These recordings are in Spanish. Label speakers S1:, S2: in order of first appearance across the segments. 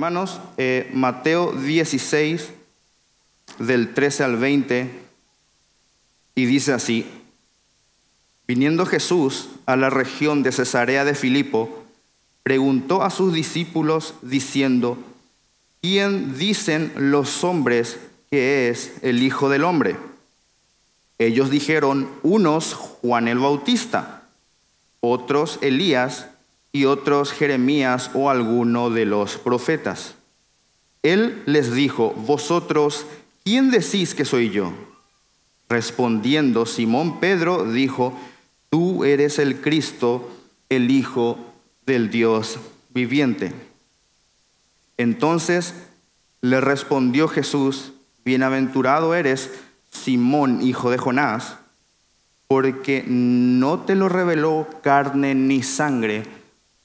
S1: Hermanos, eh, Mateo 16, del 13 al 20, y dice así, viniendo Jesús a la región de Cesarea de Filipo, preguntó a sus discípulos diciendo, ¿quién dicen los hombres que es el Hijo del Hombre? Ellos dijeron, unos Juan el Bautista, otros Elías y otros Jeremías o alguno de los profetas. Él les dijo, vosotros, ¿quién decís que soy yo? Respondiendo Simón Pedro dijo, tú eres el Cristo, el Hijo del Dios viviente. Entonces le respondió Jesús, bienaventurado eres, Simón, hijo de Jonás, porque no te lo reveló carne ni sangre,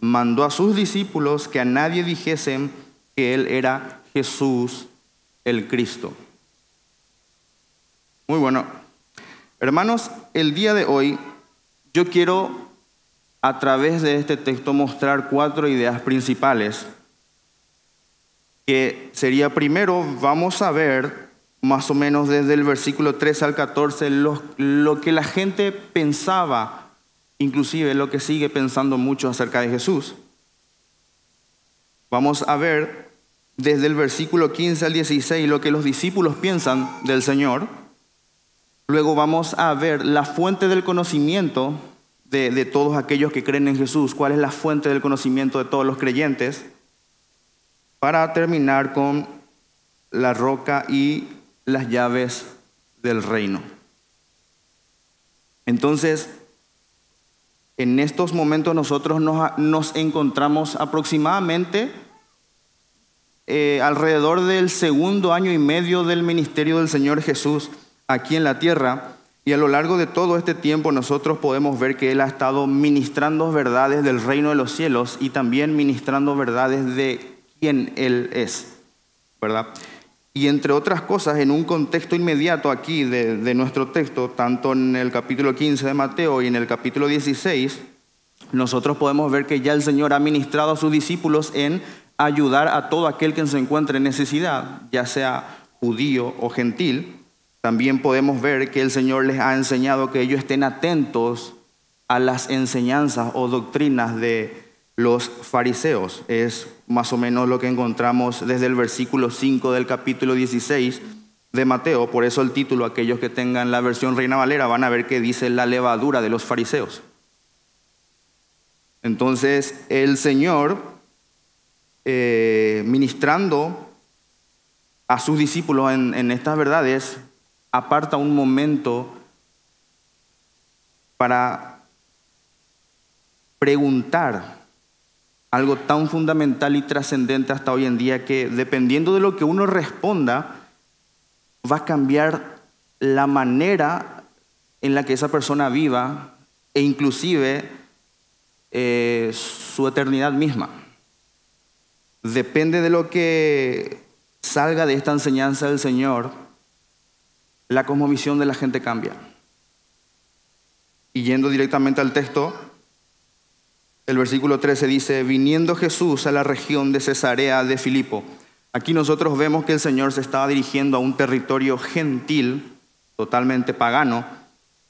S1: mandó a sus discípulos que a nadie dijesen que él era Jesús el Cristo. Muy bueno. Hermanos, el día de hoy yo quiero a través de este texto mostrar cuatro ideas principales que sería primero, vamos a ver más o menos desde el versículo 3 al 14 lo, lo que la gente pensaba inclusive lo que sigue pensando mucho acerca de Jesús. Vamos a ver desde el versículo 15 al 16 lo que los discípulos piensan del Señor. Luego vamos a ver la fuente del conocimiento de, de, todos aquellos que creen en Jesús, cuál es la fuente del conocimiento de todos los creyentes, para terminar con la roca y las llaves del reino. Entonces, en estos momentos nosotros nos, encontramos aproximadamente eh, alrededor del segundo año y medio del ministerio del Señor Jesús aquí en la tierra. Y a lo largo de todo este tiempo nosotros podemos ver que Él ha estado ministrando verdades del reino de los cielos y también ministrando verdades de quién Él es, ¿verdad? Y entre otras cosas, en un contexto inmediato aquí de, nuestro texto, tanto en el capítulo 15 de Mateo y en el capítulo 16, nosotros podemos ver que ya el Señor ha ministrado a sus discípulos en ayudar a todo aquel que se encuentre en necesidad, ya sea judío o gentil. También podemos ver que el Señor les ha enseñado que ellos estén atentos a las enseñanzas o doctrinas de los fariseos. Es más o menos lo que encontramos desde el versículo 5 del capítulo 16 de Mateo. Por eso el título, aquellos que tengan la versión Reina Valera van a ver que dice la levadura de los fariseos. Entonces el Señor, eh, ministrando a sus discípulos en, en estas verdades, aparta un momento para preguntar algo tan fundamental y trascendente hasta hoy en día que dependiendo de lo que uno responda, va a cambiar la manera en la que esa persona viva e inclusive eh, su eternidad misma. Depende de lo que salga de esta enseñanza del Señor, la cosmovisión de la gente cambia. Y yendo directamente al texto, el versículo 13 dice, viniendo Jesús a la región de Cesarea de Filipo. Aquí nosotros vemos que el Señor se estaba dirigiendo a un territorio gentil, totalmente pagano,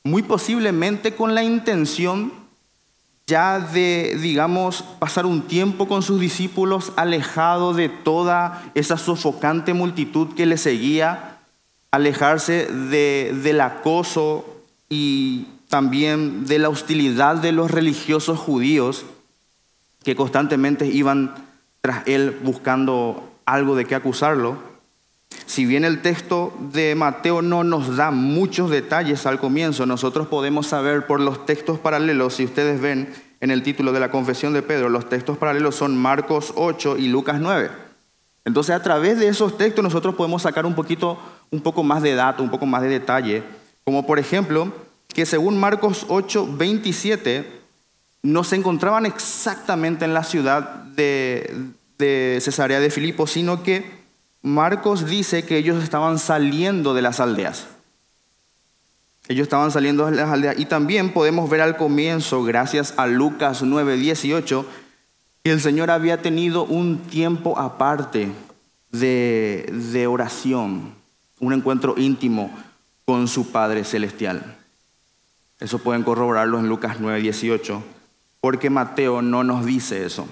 S1: muy posiblemente con la intención ya de, digamos, pasar un tiempo con sus discípulos alejado de toda esa sofocante multitud que le seguía, alejarse de, del acoso y también de la hostilidad de los religiosos judíos que constantemente iban tras él buscando algo de qué acusarlo. Si bien el texto de Mateo no nos da muchos detalles al comienzo, nosotros podemos saber por los textos paralelos, si ustedes ven en el título de la confesión de Pedro, los textos paralelos son Marcos 8 y Lucas 9. Entonces, a través de esos textos nosotros podemos sacar un poquito, un poco más de datos, un poco más de detalle, como por ejemplo, que según Marcos 8, 27, no se encontraban exactamente en la ciudad de, Cesarea de Filipo, sino que Marcos dice que ellos estaban saliendo de las aldeas. Ellos estaban saliendo de las aldeas. Y también podemos ver al comienzo, gracias a Lucas 9, 18, que el Señor había tenido un tiempo aparte de oración, un encuentro íntimo con su Padre Celestial. Eso pueden corroborarlo en Lucas 9, 18, porque Mateo no nos dice eso.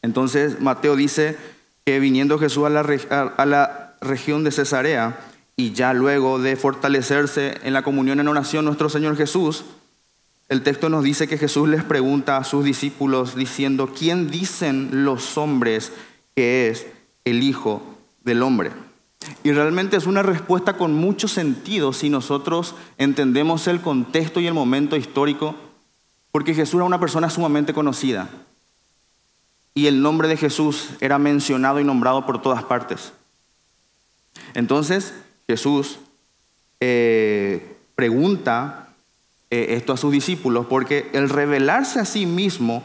S1: Entonces Mateo dice que viniendo Jesús a la, a la región de Cesarea, y ya luego de fortalecerse en la comunión en oración nuestro Señor Jesús, el texto nos dice que Jesús les pregunta a sus discípulos diciendo, ¿quién dicen los hombres que es el Hijo del Hombre? Y realmente es una respuesta con mucho sentido si nosotros entendemos el contexto y el momento histórico, porque Jesús era una persona sumamente conocida y el nombre de Jesús era mencionado y nombrado por todas partes. Entonces, Jesús eh, pregunta eh, esto a sus discípulos porque el revelarse a sí mismo,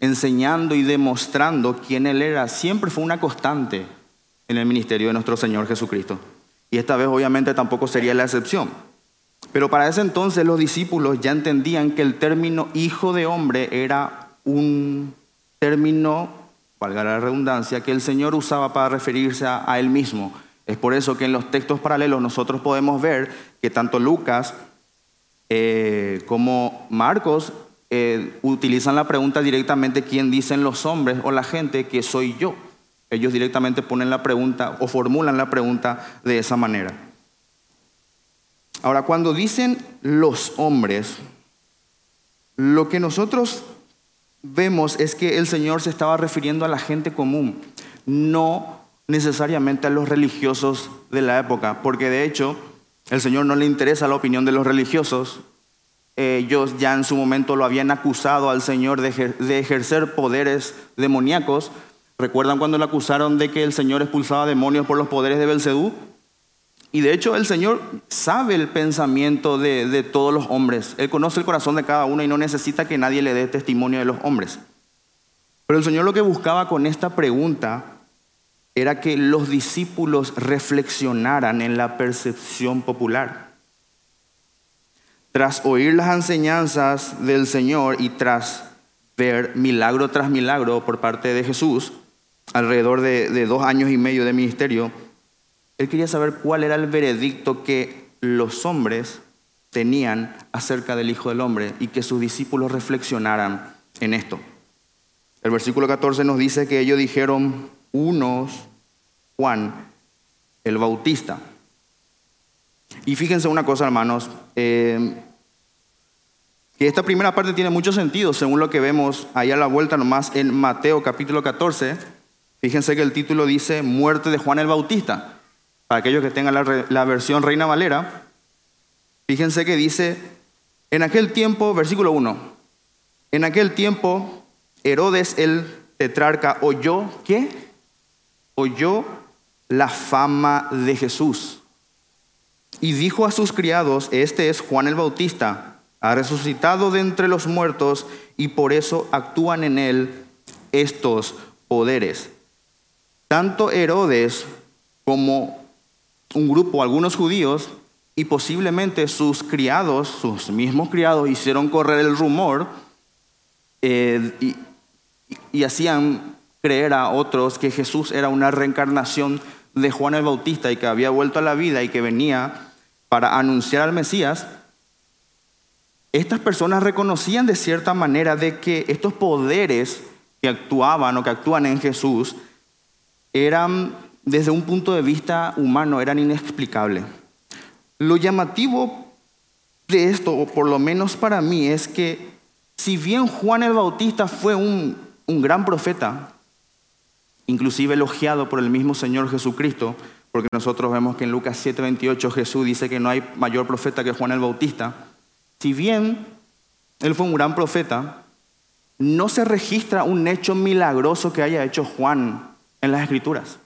S1: enseñando y demostrando quién Él era, siempre fue una constante en el ministerio de nuestro Señor Jesucristo. Y esta vez obviamente tampoco sería la excepción. Pero para ese entonces los discípulos ya entendían que el término hijo de hombre era un término, valga la redundancia, que el Señor usaba para referirse a Él mismo es por eso que en los textos paralelos nosotros podemos ver que tanto Lucas eh, como Marcos eh, utilizan la pregunta directamente, ¿quién dicen los hombres o la gente que soy yo? Ellos directamente ponen la pregunta o formulan la pregunta de esa manera. Ahora, cuando dicen los hombres, lo que nosotros vemos es que el Señor se estaba refiriendo a la gente común, no necesariamente a los religiosos de la época, porque de hecho el Señor no le interesa la opinión de los religiosos. Ellos ya en su momento lo habían acusado al Señor de, ejercer poderes demoníacos. ¿Recuerdan cuando le acusaron de que el Señor expulsaba demonios por los poderes de Belcebú? Y de hecho el Señor sabe el pensamiento de, de todos los hombres. Él conoce el corazón de cada uno y no necesita que nadie le dé testimonio de los hombres. Pero el Señor lo que buscaba con esta pregunta era que los discípulos reflexionaran en la percepción popular. Tras oír las enseñanzas del Señor y tras ver milagro tras milagro por parte de Jesús, alrededor de, dos años y medio de ministerio, él quería saber cuál era el veredicto que los hombres tenían acerca del Hijo del Hombre y que sus discípulos reflexionaran en esto. El versículo 14 nos dice que ellos dijeron, unos Juan el Bautista. Y fíjense una cosa, hermanos, eh, que esta primera parte tiene mucho sentido, según lo que vemos ahí a la vuelta nomás en Mateo capítulo 14. Fíjense que el título dice Muerte de Juan el Bautista. Para aquellos que tengan la, versión Reina Valera, fíjense que dice, en aquel tiempo, versículo 1, en aquel tiempo Herodes el tetrarca oyó, ¿qué? Oyó la fama de Jesús. Y dijo a sus criados, este es Juan el Bautista, ha resucitado de entre los muertos y por eso actúan en él estos poderes. Tanto Herodes como un grupo, algunos judíos, y posiblemente sus criados, sus mismos criados, hicieron correr el rumor eh, y, y hacían creer a otros que Jesús era una reencarnación de Juan el Bautista y que había vuelto a la vida y que venía para anunciar al Mesías, estas personas reconocían de cierta manera de que estos poderes que actuaban o que actúan en Jesús eran, desde un punto de vista humano, eran inexplicables. Lo llamativo de esto, o por lo menos para mí, es que si bien Juan el Bautista fue un, un gran profeta, inclusive elogiado por el mismo Señor Jesucristo, porque nosotros vemos que en Lucas 7:28 Jesús dice que no hay mayor profeta que Juan el Bautista. Si bien él fue un gran profeta, no se registra un hecho milagroso que haya hecho Juan en las Escrituras.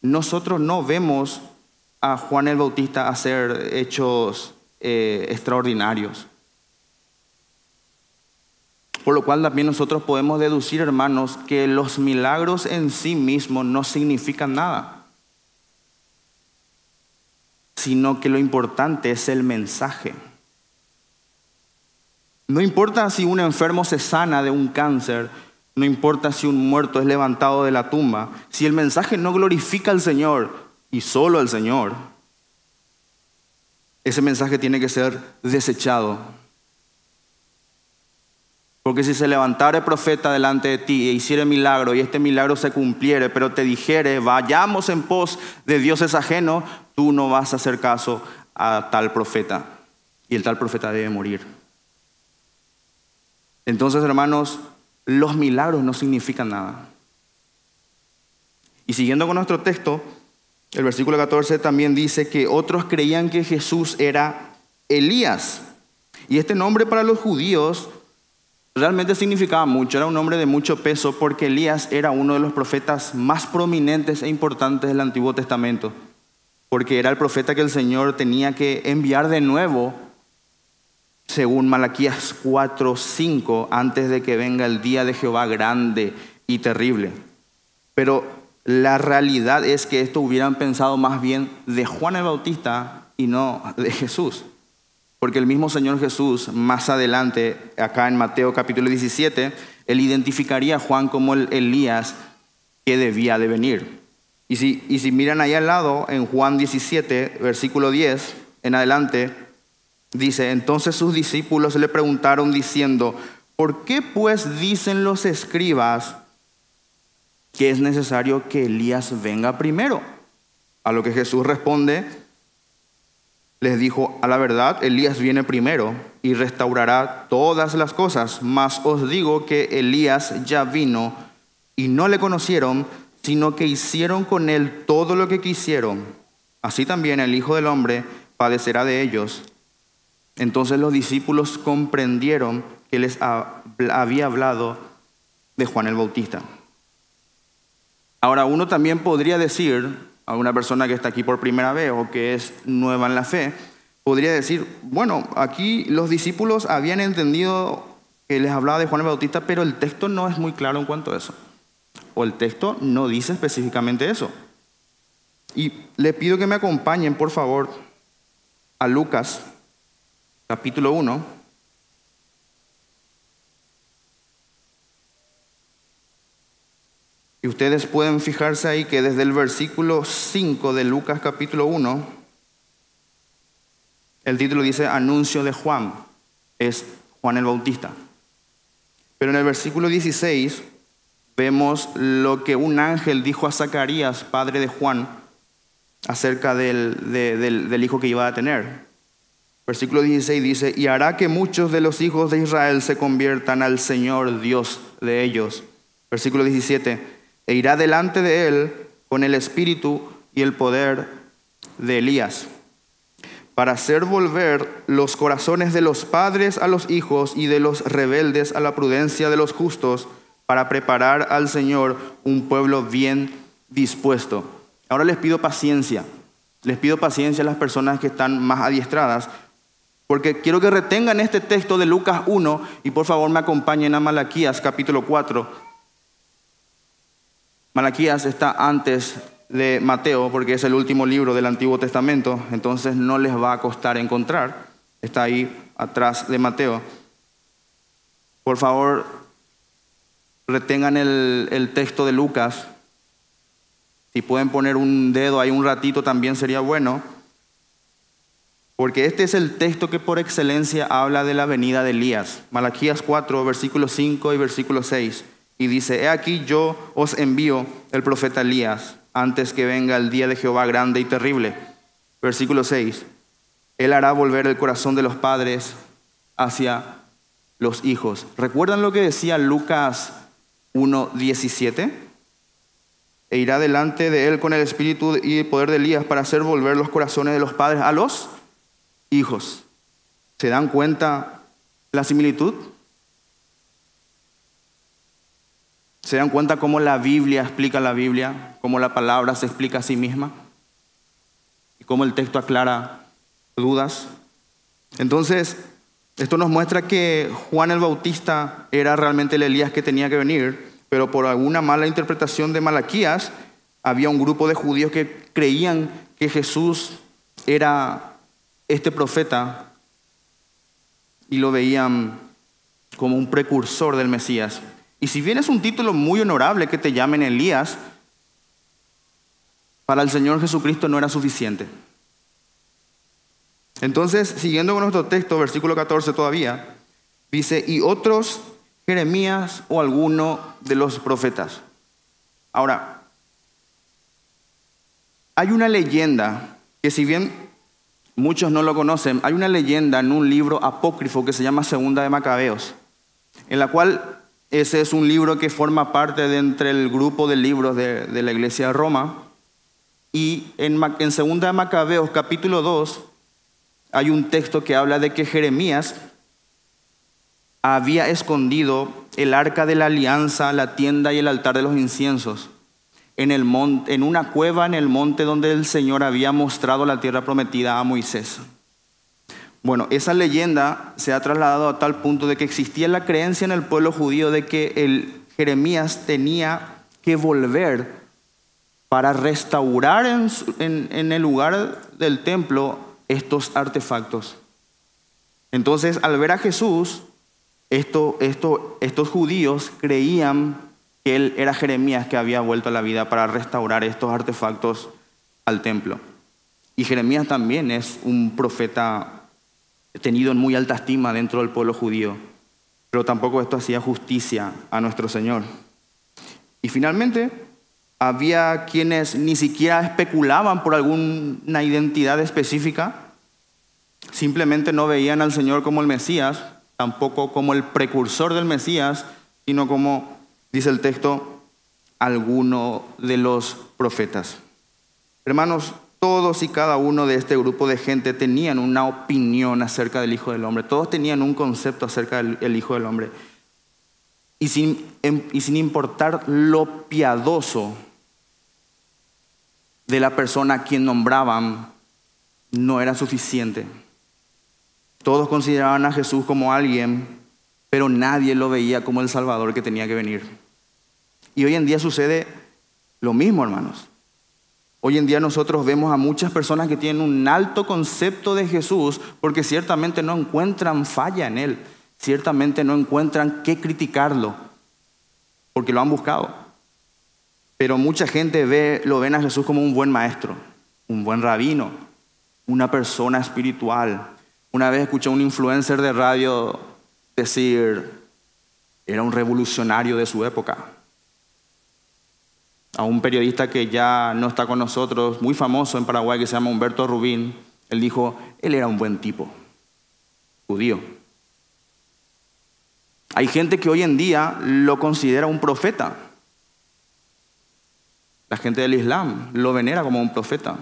S1: nosotros no vemos a Juan el Bautista hacer hechos eh, extraordinarios. Por lo cual también nosotros podemos deducir, hermanos, que los milagros en sí mismos no significan nada, sino que lo importante es el mensaje. No importa si un enfermo se sana de un cáncer, no importa si un muerto es levantado de la tumba, si el mensaje no glorifica al Señor y solo al Señor, ese mensaje tiene que ser desechado porque si se levantara el profeta delante de ti e hiciera milagro y este milagro se cumpliere, pero te dijere, vayamos en pos de dioses ajenos, tú no vas a hacer caso a tal profeta. Y el tal profeta debe morir. Entonces, hermanos, los milagros no significan nada. Y siguiendo con nuestro texto, el versículo 14 también dice que otros creían que Jesús era Elías. Y este nombre para los judíos realmente significaba mucho, era un hombre de mucho peso porque Elías era uno de los profetas más prominentes e importantes del Antiguo Testamento, porque era el profeta que el Señor tenía que enviar de nuevo, según Malaquías 4:5, antes de que venga el día de Jehová grande y terrible. Pero la realidad es que esto hubieran pensado más bien de Juan el Bautista y no de Jesús. Porque el mismo Señor Jesús, más adelante, acá en Mateo capítulo 17, él identificaría a Juan como el Elías que debía de venir. Y si, y si miran ahí al lado, en Juan 17, versículo 10, en adelante, dice, entonces sus discípulos le preguntaron diciendo, ¿por qué pues dicen los escribas que es necesario que Elías venga primero? A lo que Jesús responde, les dijo, a la verdad, Elías viene primero y restaurará todas las cosas, mas os digo que Elías ya vino y no le conocieron, sino que hicieron con él todo lo que quisieron. Así también el Hijo del Hombre padecerá de ellos. Entonces los discípulos comprendieron que les había hablado de Juan el Bautista. Ahora uno también podría decir, a una persona que está aquí por primera vez o que es nueva en la fe, podría decir, bueno, aquí los discípulos habían entendido que les hablaba de Juan el Bautista, pero el texto no es muy claro en cuanto a eso. O el texto no dice específicamente eso. Y le pido que me acompañen, por favor, a Lucas, capítulo 1. Y ustedes pueden fijarse ahí que desde el versículo 5 de Lucas capítulo 1, el título dice Anuncio de Juan, es Juan el Bautista. Pero en el versículo 16 vemos lo que un ángel dijo a Zacarías, padre de Juan, acerca del, del hijo que iba a tener. Versículo 16 dice, y hará que muchos de los hijos de Israel se conviertan al Señor Dios de ellos. Versículo 17, e irá delante de él con el espíritu y el poder de Elías, para hacer volver los corazones de los padres a los hijos y de los rebeldes a la prudencia de los justos, para preparar al Señor un pueblo bien dispuesto. Ahora les pido paciencia, les pido paciencia a las personas que están más adiestradas, porque quiero que retengan este texto de Lucas 1 y por favor me acompañen a Malaquías capítulo 4, Malaquías está antes de Mateo porque es el último libro del Antiguo Testamento, entonces no les va a costar encontrar. Está ahí atrás de Mateo. Por favor, retengan el, el texto de Lucas. Si pueden poner un dedo ahí un ratito también sería bueno. Porque este es el texto que por excelencia habla de la venida de Elías. Malaquías 4, versículos 5 y versículo 6 y dice, he aquí yo os envío el profeta Elías antes que venga el día de Jehová grande y terrible. Versículo 6. Él hará volver el corazón de los padres hacia los hijos. ¿Recuerdan lo que decía Lucas 1.17? E irá delante de él con el espíritu y el poder de Elías para hacer volver los corazones de los padres a los hijos. ¿Se dan cuenta la similitud? ¿Se dan cuenta cómo la Biblia explica la Biblia? ¿Cómo la palabra se explica a sí misma? ¿Y cómo el texto aclara dudas? Entonces, esto nos muestra que Juan el Bautista era realmente el Elías que tenía que venir, pero por alguna mala interpretación de Malaquías, había un grupo de judíos que creían que Jesús era este profeta y lo veían como un precursor del Mesías. Y si bien es un título muy honorable que te llamen Elías, para el Señor Jesucristo no era suficiente. Entonces, siguiendo con nuestro texto, versículo 14 todavía, dice, y otros Jeremías o alguno de los profetas. Ahora, hay una leyenda que si bien muchos no lo conocen, hay una leyenda en un libro apócrifo que se llama Segunda de Macabeos, en la cual ese es un libro que forma parte de entre el grupo de libros de, la iglesia de Roma. Y en, en Segunda de Macabeos capítulo 2 hay un texto que habla de que Jeremías había escondido el arca de la alianza, la tienda y el altar de los inciensos en, el monte, en una cueva en el monte donde el Señor había mostrado la tierra prometida a Moisés. Bueno, esa leyenda se ha trasladado a tal punto de que existía la creencia en el pueblo judío de que el Jeremías tenía que volver para restaurar en, el lugar del templo estos artefactos. Entonces, al ver a Jesús, esto, esto, estos judíos creían él era Jeremías que había vuelto a la vida para restaurar estos artefactos al templo. Y Jeremías también es un profeta tenido en muy alta estima dentro del pueblo judío, pero tampoco esto hacía justicia a nuestro Señor. Y finalmente, había quienes ni siquiera especulaban por alguna identidad específica, simplemente no veían al Señor como el Mesías, tampoco como el precursor del Mesías, sino como, dice el texto, alguno de los profetas. Hermanos, todos y cada uno de este grupo de gente tenían una opinión acerca del Hijo del Hombre, todos tenían un concepto acerca del Hijo del Hombre. Y sin, em, y sin importar lo piadoso de la persona a quien nombraban no era suficiente. Todos consideraban a Jesús como alguien, pero nadie lo veía como el Salvador que tenía que venir. Y hoy en día sucede lo mismo, hermanos. Hoy en día nosotros vemos a muchas personas que tienen un alto concepto de Jesús porque ciertamente no encuentran falla en Él, ciertamente no encuentran qué criticarlo, porque lo han buscado. Pero mucha gente ve, lo ven a Jesús como un buen maestro, un buen rabino, una persona espiritual. Una vez escuché a un influencer de radio decir, era un revolucionario de su época. A un periodista que ya no está con nosotros, muy famoso en Paraguay, que se llama Humberto Rubín, él dijo, él era un buen tipo, judío. Hay gente que hoy en día lo considera un profeta. La gente del Islam lo venera como un profeta.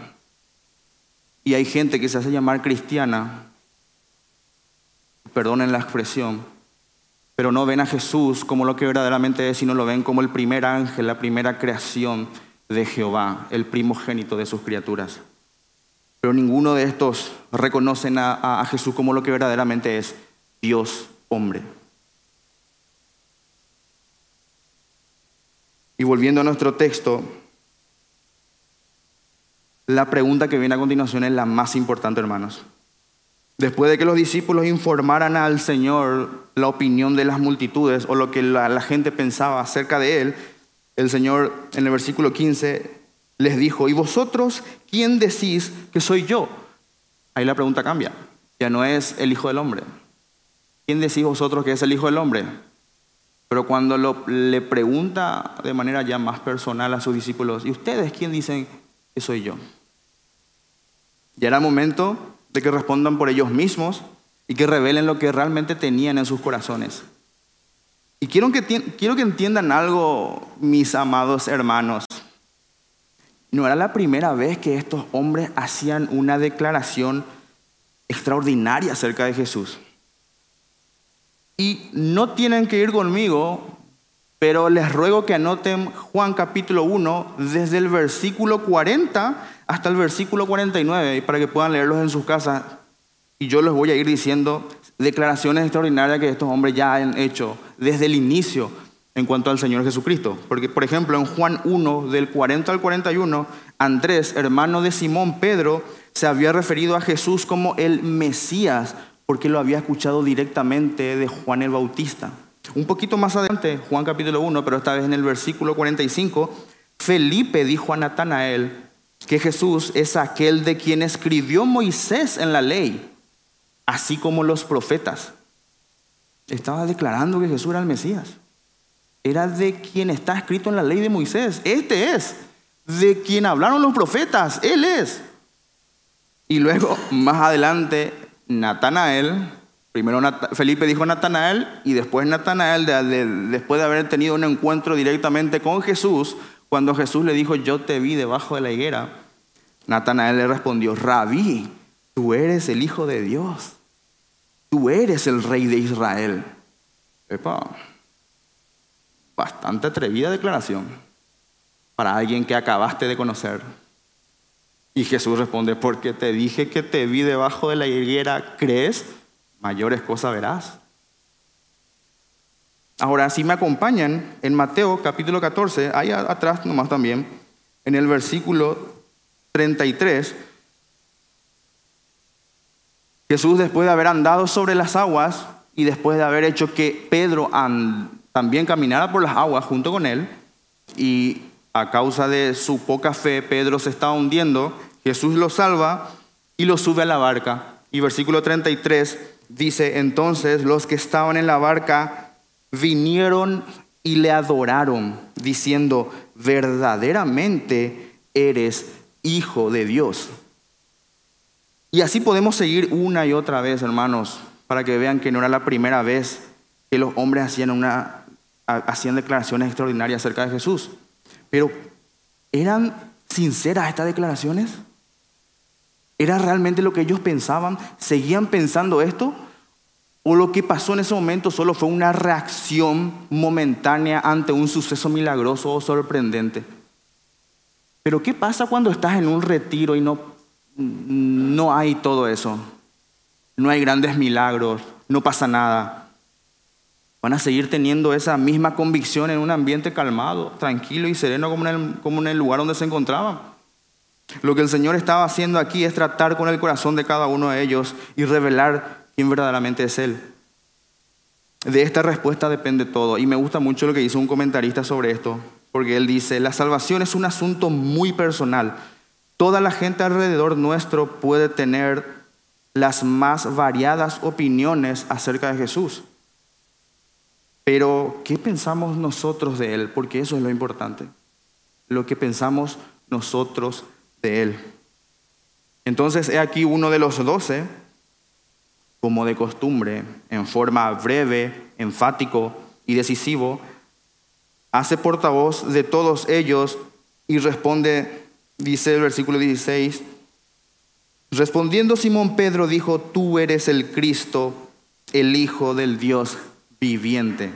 S1: Y hay gente que se hace llamar cristiana, perdonen la expresión, pero no ven a Jesús como lo que verdaderamente es, sino lo ven como el primer ángel, la primera creación de Jehová, el primogénito de sus criaturas. Pero ninguno de estos reconocen a, a Jesús como lo que verdaderamente es, Dios hombre. Y volviendo a nuestro texto, la pregunta que viene a continuación es la más importante, hermanos. Después de que los discípulos informaran al Señor la opinión de las multitudes o lo que la, gente pensaba acerca de Él, el Señor en el versículo 15 les dijo, ¿y vosotros quién decís que soy yo? Ahí la pregunta cambia. Ya no es el Hijo del Hombre. ¿Quién decís vosotros que es el Hijo del Hombre? Pero cuando le pregunta de manera ya más personal a sus discípulos, ¿y ustedes quién dicen que soy yo? Ya era momento de que respondan por ellos mismos y que revelen lo que realmente tenían en sus corazones. Y quiero que, quiero que entiendan algo, mis amados hermanos. No era la primera vez que estos hombres hacían una declaración extraordinaria acerca de Jesús. Y no tienen que ir conmigo pero les ruego que anoten Juan capítulo 1 desde el versículo 40 hasta el versículo 49 para que puedan leerlos en sus casas. Y yo les voy a ir diciendo declaraciones extraordinarias que estos hombres ya han hecho desde el inicio en cuanto al Señor Jesucristo. Porque, por ejemplo, en Juan 1, del 40 al 41, Andrés, hermano de Simón Pedro, se había referido a Jesús como el Mesías, porque lo había escuchado directamente de Juan el Bautista. Un poquito más adelante, Juan capítulo 1, pero esta vez en el versículo 45, Felipe dijo a Natanael que Jesús es aquel de quien escribió Moisés en la ley, así como los profetas. Estaba declarando que Jesús era el Mesías. Era de quien está escrito en la ley de Moisés. Este es. De quien hablaron los profetas. Él es. Y luego, más adelante, Natanael, primero Felipe dijo Natanael y después Natanael, después de haber tenido un encuentro directamente con Jesús, cuando Jesús le dijo, yo te vi debajo de la higuera, Natanael le respondió, Rabí, tú eres el Hijo de Dios, tú eres el Rey de Israel. Epa, bastante atrevida declaración para alguien que acabaste de conocer. Y Jesús responde, porque te dije que te vi debajo de la higuera, ¿crees? Mayores cosas verás. Ahora, si me acompañan en Mateo capítulo 14, ahí atrás nomás también, en el versículo 33, Jesús después de haber andado sobre las aguas y después de haber hecho que Pedro también caminara por las aguas junto con él, y a causa de su poca fe, Pedro se estaba hundiendo, Jesús lo salva y lo sube a la barca. Y versículo 33 dice, entonces los que estaban en la barca vinieron y le adoraron, diciendo, verdaderamente eres hijo de Dios. Y así podemos seguir una y otra vez, hermanos, para que vean que no era la primera vez que los hombres hacían, una, hacían declaraciones extraordinarias acerca de Jesús. Pero, ¿eran sinceras estas declaraciones? ¿Era realmente lo que ellos pensaban? ¿Seguían pensando esto? ¿O lo que pasó en ese momento solo fue una reacción momentánea ante un suceso milagroso o sorprendente? Pero ¿qué pasa cuando estás en un retiro y no, no hay todo eso? No hay grandes milagros, no pasa nada. Van a seguir teniendo esa misma convicción en un ambiente calmado, tranquilo y sereno como en el, como en el lugar donde se encontraban. Lo que el Señor estaba haciendo aquí es tratar con el corazón de cada uno de ellos y revelar quién verdaderamente es Él. De esta respuesta depende todo. Y me gusta mucho lo que hizo un comentarista sobre esto, porque él dice, la salvación es un asunto muy personal. Toda la gente alrededor nuestro puede tener las más variadas opiniones acerca de Jesús. Pero, ¿qué pensamos nosotros de Él? Porque eso es lo importante. Lo que pensamos nosotros de Él. Entonces, he aquí uno de los doce, como de costumbre, en forma breve, enfático y decisivo, hace portavoz de todos ellos y responde, dice el versículo 16, respondiendo Simón Pedro dijo, tú eres el Cristo, el Hijo del Dios viviente.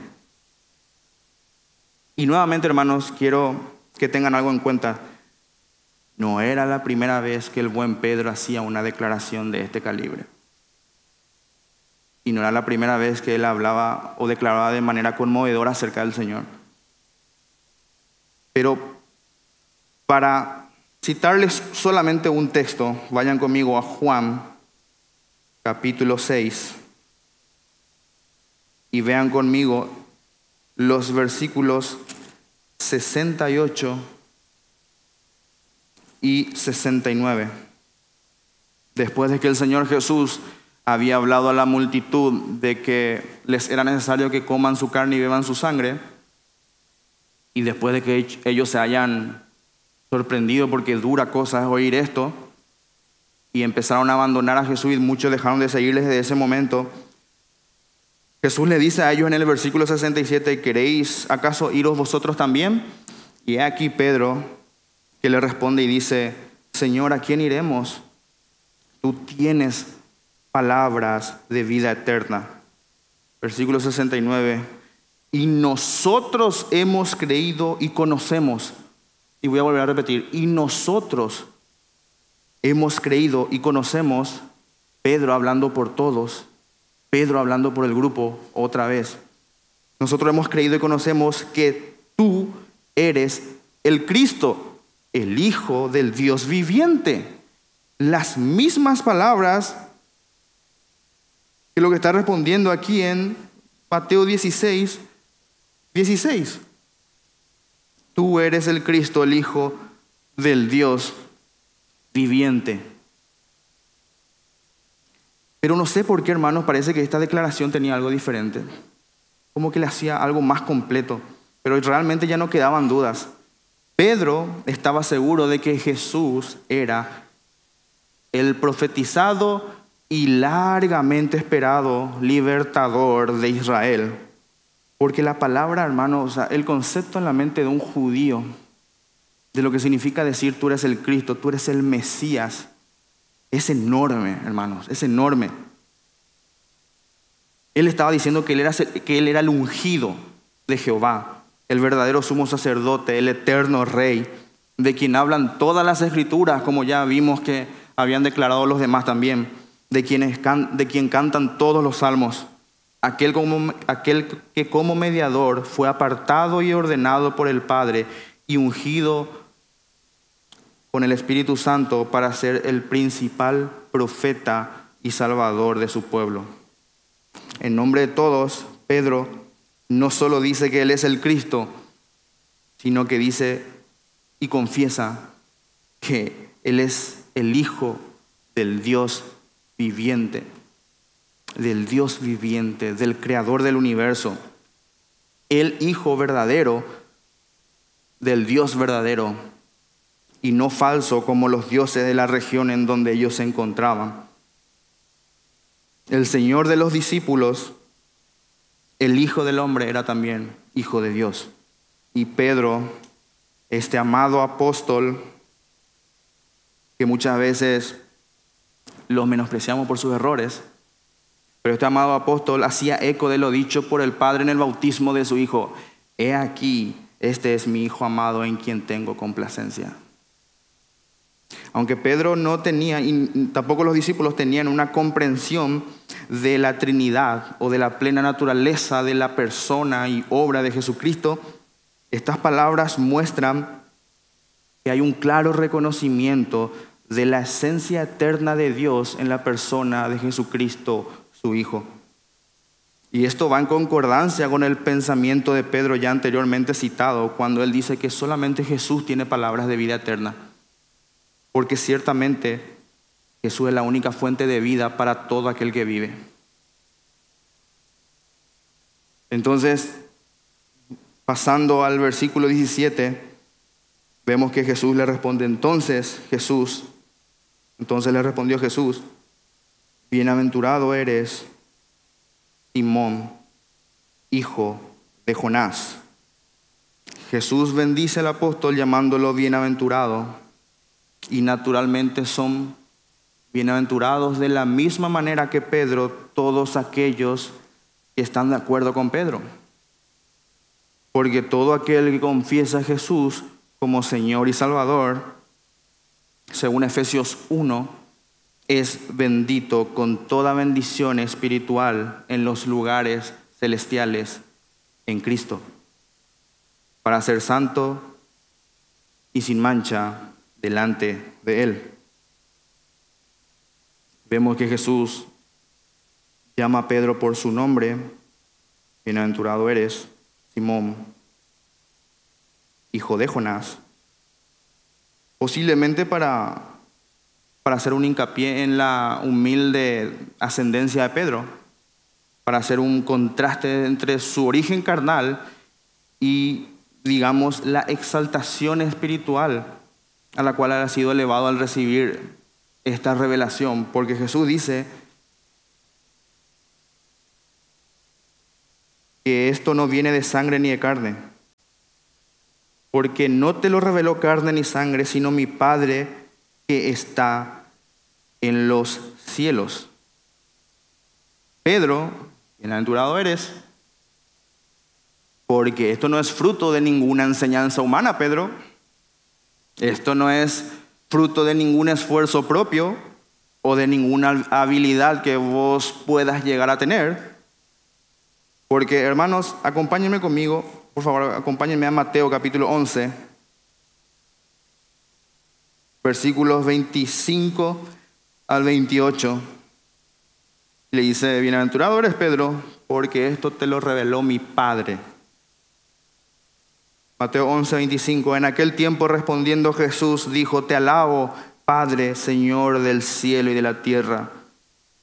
S1: Y nuevamente, hermanos, quiero que tengan algo en cuenta. No era la primera vez que el buen Pedro hacía una declaración de este calibre. Y no era la primera vez que él hablaba o declaraba de manera conmovedora acerca del Señor. Pero para citarles solamente un texto, vayan conmigo a Juan capítulo 6 y vean conmigo los versículos 68 y 69. Después de que el Señor Jesús había hablado a la multitud de que les era necesario que coman su carne y beban su sangre, y después de que ellos se hayan sorprendido porque dura cosa es oír esto, y empezaron a abandonar a Jesús y muchos dejaron de seguirles desde ese momento, Jesús le dice a ellos en el versículo 67, ¿queréis acaso iros vosotros también? Y aquí Pedro que le responde y dice, Señor, ¿a quién iremos? Tú tienes palabras de vida eterna. Versículo 69. y nosotros hemos creído y conocemos. Y voy a volver a repetir, y nosotros hemos creído y conocemos, Pedro hablando por todos, Pedro hablando por el grupo otra vez. Nosotros hemos creído y conocemos que tú eres el Cristo, el Hijo del Dios viviente. Las mismas palabras que lo que está respondiendo aquí en Mateo 16, 16. Tú eres el Cristo, el Hijo del Dios viviente. Pero no sé por qué, hermanos, parece que esta declaración tenía algo diferente. Como que le hacía algo más completo. Pero realmente ya no quedaban dudas. Pedro estaba seguro de que Jesús era el profetizado y largamente esperado libertador de Israel. Porque la palabra, hermano, el concepto en la mente de un judío, de lo que significa decir tú eres el Cristo, tú eres el Mesías, es enorme, hermanos, es enorme. Él estaba diciendo que él era, que él era el ungido de Jehová, el verdadero sumo sacerdote, el eterno rey, de quien hablan todas las escrituras, como ya vimos que habían declarado los demás también, de, quienes de quien cantan todos los salmos aquel, aquel que como mediador fue apartado y ordenado por el Padre y ungido con el Espíritu Santo para ser el principal profeta y salvador de su pueblo. En nombre de todos, Pedro no solo dice que Él es el Cristo, sino que dice y confiesa que Él es el Hijo del Dios viviente del Dios viviente, del Creador del universo, el Hijo verdadero del Dios verdadero y no falso como los dioses de la región en donde ellos se encontraban. El Señor de los discípulos, el Hijo del Hombre, era también Hijo de Dios. Y Pedro, este amado apóstol, que muchas veces lo menospreciamos por sus errores, pero este amado apóstol hacía eco de lo dicho por el Padre en el bautismo de su Hijo. He aquí, este es mi Hijo amado en quien tengo complacencia. Aunque Pedro no tenía, y tampoco los discípulos tenían una comprensión de la Trinidad o de la plena naturaleza de la persona y obra de Jesucristo, estas palabras muestran que hay un claro reconocimiento de la esencia eterna de Dios en la persona de Jesucristo Hijo. Y esto va en concordancia con el pensamiento de Pedro ya anteriormente citado, cuando él dice que solamente Jesús tiene palabras de vida eterna. Porque ciertamente Jesús es la única fuente de vida para todo aquel que vive. Entonces, pasando al versículo 17, vemos que Jesús le responde, entonces Jesús, entonces le respondió Jesús, Bienaventurado eres, Simón, hijo de Jonás. Jesús bendice al apóstol llamándolo bienaventurado y naturalmente son bienaventurados de la misma manera que Pedro todos aquellos que están de acuerdo con Pedro. Porque todo aquel que confiesa a Jesús como Señor y Salvador, según Efesios 1, es bendito con toda bendición espiritual en los lugares celestiales en Cristo, para ser santo y sin mancha delante de Él. Vemos que Jesús llama a Pedro por su nombre, bienaventurado eres, Simón, hijo de Jonás, posiblemente para para hacer un hincapié en la humilde ascendencia de Pedro, para hacer un contraste entre su origen carnal y, digamos, la exaltación espiritual a la cual ha sido elevado al recibir esta revelación, porque Jesús dice que esto no viene de sangre ni de carne, porque no te lo reveló carne ni sangre, sino mi Padre que está en los cielos. Pedro, bienaventurado eres, Porque esto no es fruto de ninguna enseñanza humana, Pedro. Esto no es fruto de ningún esfuerzo propio o de ninguna habilidad que vos puedas llegar a tener. Porque, hermanos, acompáñenme conmigo, por favor, acompáñenme a Mateo capítulo 11, versículos 25 al 28. Le dice, bienaventurado eres Pedro, porque esto te lo reveló mi Padre. Mateo 11, 25. En aquel tiempo respondiendo Jesús dijo, te alabo, Padre, Señor del cielo y de la tierra,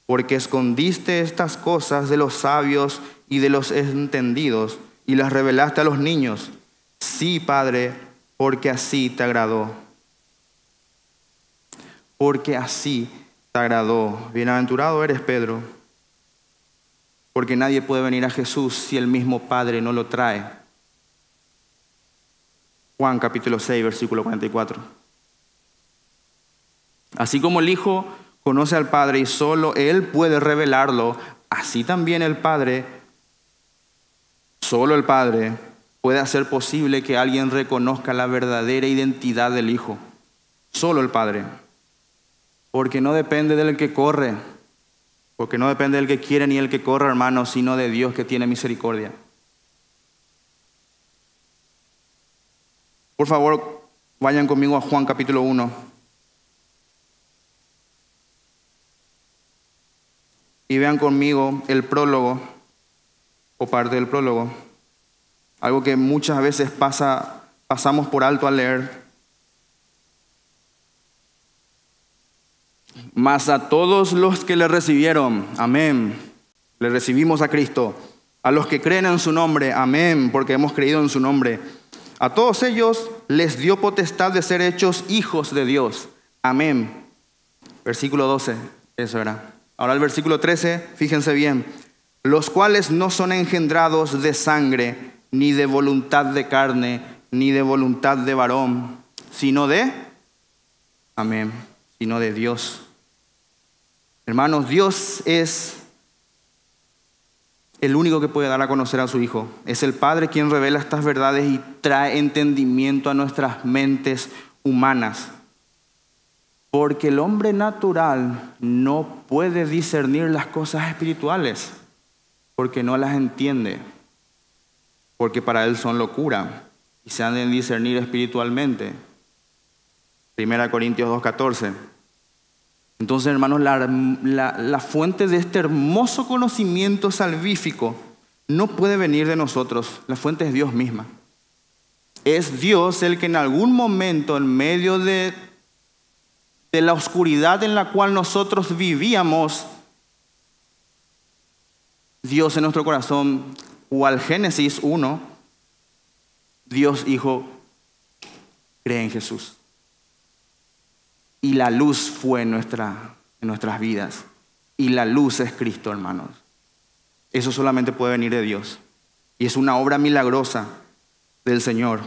S1: porque escondiste estas cosas de los sabios y de los entendidos y las revelaste a los niños. Sí, Padre, porque así te agradó. Porque así te agradó. Bienaventurado eres, Pedro porque nadie puede venir a Jesús si el mismo Padre no lo trae. Juan capítulo 6, versículo 44. Así como el Hijo conoce al Padre y solo Él puede revelarlo, así también el Padre, solo el Padre, puede hacer posible que alguien reconozca la verdadera identidad del Hijo. Solo el Padre. Porque no depende del que corre, porque no depende del que quiere ni el que corre, hermano, sino de Dios que tiene misericordia. Por favor, vayan conmigo a Juan capítulo 1. Y vean conmigo el prólogo, o parte del prólogo. Algo que muchas veces pasa, pasamos por alto al leer. Mas a todos los que le recibieron, amén, le recibimos a Cristo. A los que creen en su nombre, amén, porque hemos creído en su nombre. A todos ellos les dio potestad de ser hechos hijos de Dios. Amén. Versículo 12, eso era. Ahora el versículo 13, fíjense bien. Los cuales no son engendrados de sangre, ni de voluntad de carne, ni de voluntad de varón, sino de, amén, sino de Dios. Hermanos, Dios es el único que puede dar a conocer a su Hijo. Es el Padre quien revela estas verdades y trae entendimiento a nuestras mentes humanas. Porque el hombre natural no puede discernir las cosas espirituales, porque no las entiende, porque para él son locura y se han de discernir espiritualmente. Primera Corintios 2.14. Entonces, hermanos, la, fuente de este hermoso conocimiento salvífico no puede venir de nosotros, la fuente es Dios misma. Es Dios el que en algún momento, en medio de, de la oscuridad en la cual nosotros vivíamos, Dios en nuestro corazón, al Génesis 1, Dios Hijo cree en Jesús y la luz fue en, nuestra, en nuestras vidas. Y la luz es Cristo, hermanos. Eso solamente puede venir de Dios. Y es una obra milagrosa del Señor.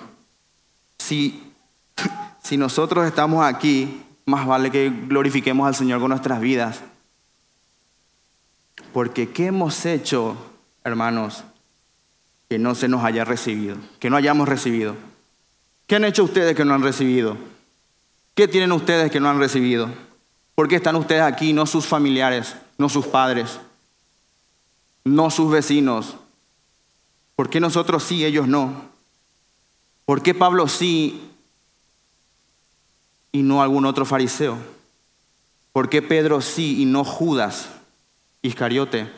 S1: Si, si nosotros estamos aquí, más vale que glorifiquemos al Señor con nuestras vidas. Porque ¿qué hemos hecho, hermanos, que no se nos haya recibido? Que no hayamos recibido. ¿Qué han hecho ustedes que no han recibido? ¿Qué tienen ustedes que no han recibido? ¿Por qué están ustedes aquí, no sus familiares, no sus padres, no sus vecinos? ¿Por qué nosotros sí, ellos no? ¿Por qué Pablo sí y no algún otro fariseo? ¿Por qué Pedro sí y no Judas, Iscariote?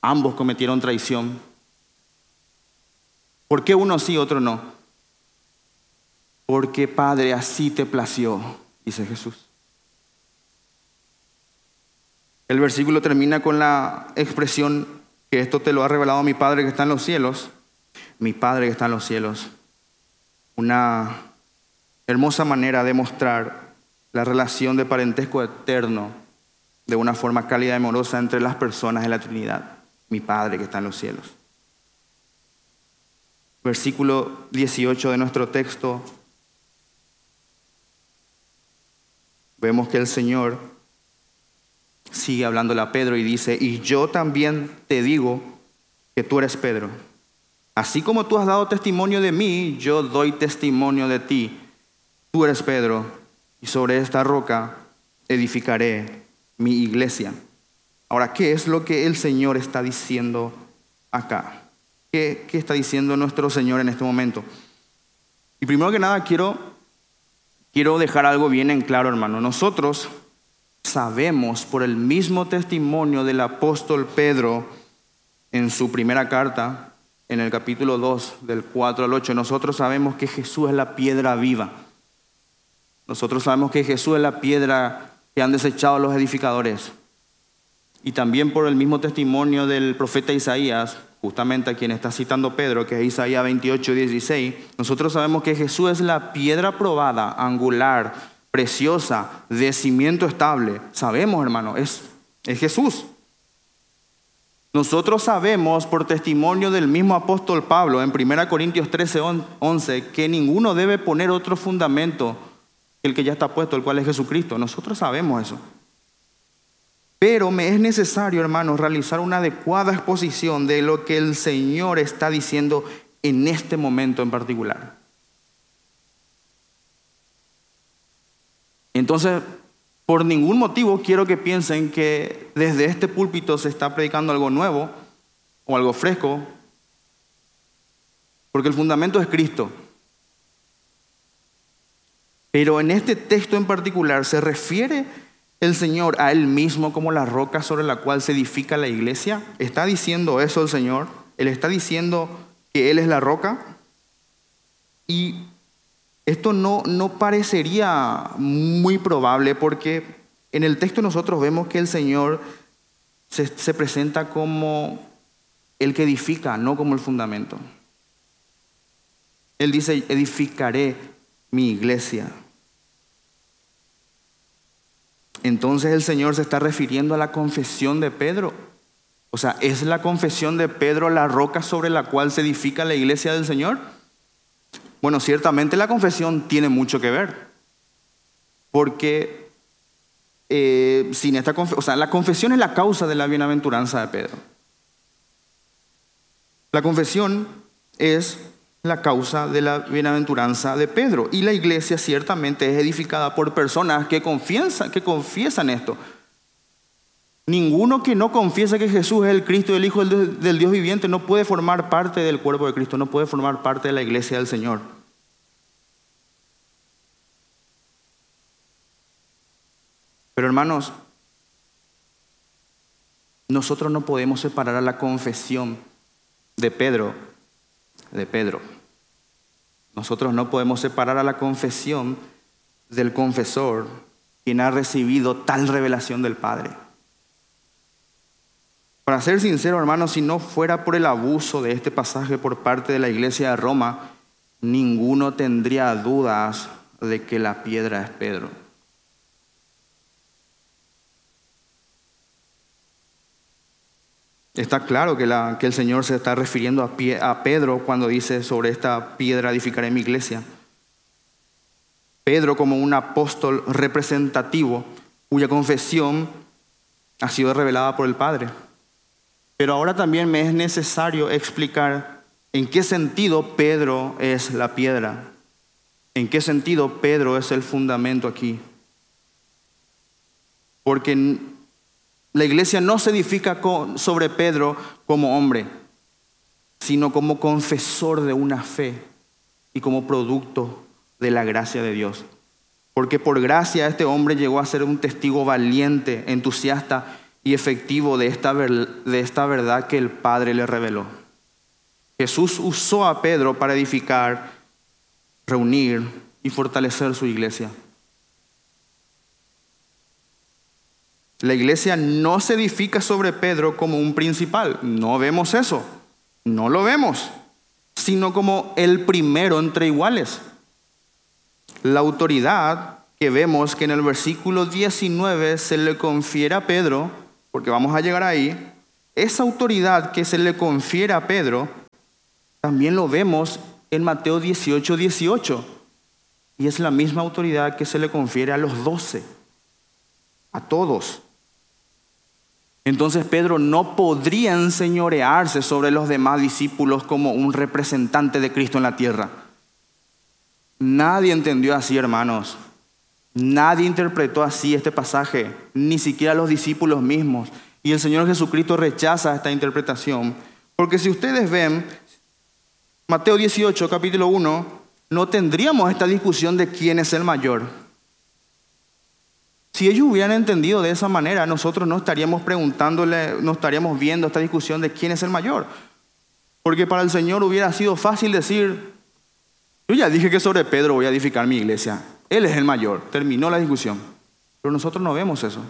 S1: Ambos cometieron traición. ¿Por qué uno sí, otro no? Porque Padre, así te plació dice Jesús. El versículo termina con la expresión que esto te lo ha revelado mi Padre que está en los cielos. Mi Padre que está en los cielos. Una hermosa manera de mostrar la relación de parentesco eterno de una forma cálida y amorosa entre las personas de la Trinidad. Mi Padre que está en los cielos. Versículo 18 de nuestro texto vemos que el Señor sigue hablándole a Pedro y dice, y yo también te digo que tú eres Pedro, Así como tú has dado testimonio de mí, yo doy testimonio de ti. Tú eres Pedro, y sobre esta roca edificaré mi iglesia. Ahora, ¿qué es lo que el Señor está diciendo acá? ¿Qué, qué está diciendo nuestro Señor en este momento? Y primero que nada quiero, quiero dejar algo bien en claro, hermano. Nosotros sabemos por el mismo testimonio del apóstol Pedro en su primera carta, en el capítulo 2, del 4 al 8, nosotros sabemos que Jesús es la piedra viva. Nosotros sabemos que Jesús es la piedra que han desechado los edificadores. Y también por el mismo testimonio del profeta Isaías, justamente a quien está citando Pedro, que es Isaías 28, 16, nosotros sabemos que Jesús es la piedra probada, angular, preciosa, de cimiento estable. Sabemos, hermano, es, es Jesús. Nosotros sabemos por testimonio del mismo apóstol Pablo en 1 Corintios 13, 11, que ninguno debe poner otro fundamento el que ya está puesto, el cual es Jesucristo. Nosotros sabemos eso. Pero me es necesario, hermanos, realizar una adecuada exposición de lo que el Señor está diciendo en este momento en particular. Entonces, por ningún motivo quiero que piensen que desde este púlpito se está predicando algo nuevo o algo fresco, porque el fundamento es Cristo. Pero en este texto en particular se refiere el Señor a Él mismo como la roca sobre la cual se edifica la iglesia. ¿Está diciendo eso el Señor? Él está diciendo que Él es la roca. Y esto no, no parecería muy probable porque en el texto nosotros vemos que el Señor se, se presenta como el que edifica, no como el fundamento. Él dice, edificaré mi iglesia. Entonces el Señor se está refiriendo a la confesión de Pedro. O sea, ¿es la confesión de Pedro la roca sobre la cual se edifica la iglesia del Señor? Bueno, ciertamente la confesión tiene mucho que ver, porque eh, sin esta o sea, la confesión es la causa de la bienaventuranza de Pedro. La confesión es la causa de la bienaventuranza de Pedro. Y la iglesia ciertamente es edificada por personas que confiesan, que confiesan esto. Ninguno que no confiesa que Jesús es el Cristo, el Hijo del Dios viviente, no puede formar parte del cuerpo de Cristo, no puede formar parte de la iglesia del Señor. Pero hermanos, nosotros no podemos separar a la confesión de Pedro de Pedro. Nosotros no podemos separar a la confesión del confesor, quien ha recibido tal revelación del Padre. Para ser sincero, hermanos, si no fuera por el abuso de este pasaje por parte de la iglesia de Roma, ninguno tendría dudas de que la piedra es Pedro. Está claro que, el Señor se está refiriendo a, a Pedro cuando dice sobre esta piedra edificaré mi iglesia. Pedro como un apóstol representativo cuya confesión ha sido revelada por el Padre. Pero ahora también me es necesario explicar en qué sentido Pedro es la piedra, en qué sentido Pedro es el fundamento aquí. Porque la iglesia no se edifica sobre Pedro como hombre, sino como confesor de una fe y como producto de la gracia de Dios. Porque por gracia este hombre llegó a ser un testigo valiente, entusiasta y efectivo de esta, de esta verdad que el Padre le reveló. Jesús usó a Pedro para edificar, reunir y fortalecer su iglesia. La iglesia no se edifica sobre Pedro como un principal, no vemos eso, no lo vemos, sino como el primero entre iguales. La autoridad que vemos que en el versículo 19 se le confiere a Pedro porque vamos a llegar ahí, esa autoridad que se le confiere a Pedro, también lo vemos en Mateo 18, 18. Y es la misma autoridad que se le confiere a los doce, a todos. Entonces Pedro no podría enseñorearse sobre los demás discípulos como un representante de Cristo en la tierra. Nadie entendió así, hermanos. Nadie interpretó así este pasaje, ni siquiera los discípulos mismos. Y el Señor Jesucristo rechaza esta interpretación. Porque si ustedes ven Mateo 18, capítulo 1, no tendríamos esta discusión de quién es el mayor. Si ellos hubieran entendido de esa manera, nosotros no estaríamos preguntándole, no estaríamos viendo esta discusión de quién es el mayor. Porque para el Señor hubiera sido fácil decir, yo ya dije que sobre Pedro voy a edificar mi iglesia. Él es el mayor. Terminó la discusión. Pero nosotros no vemos eso.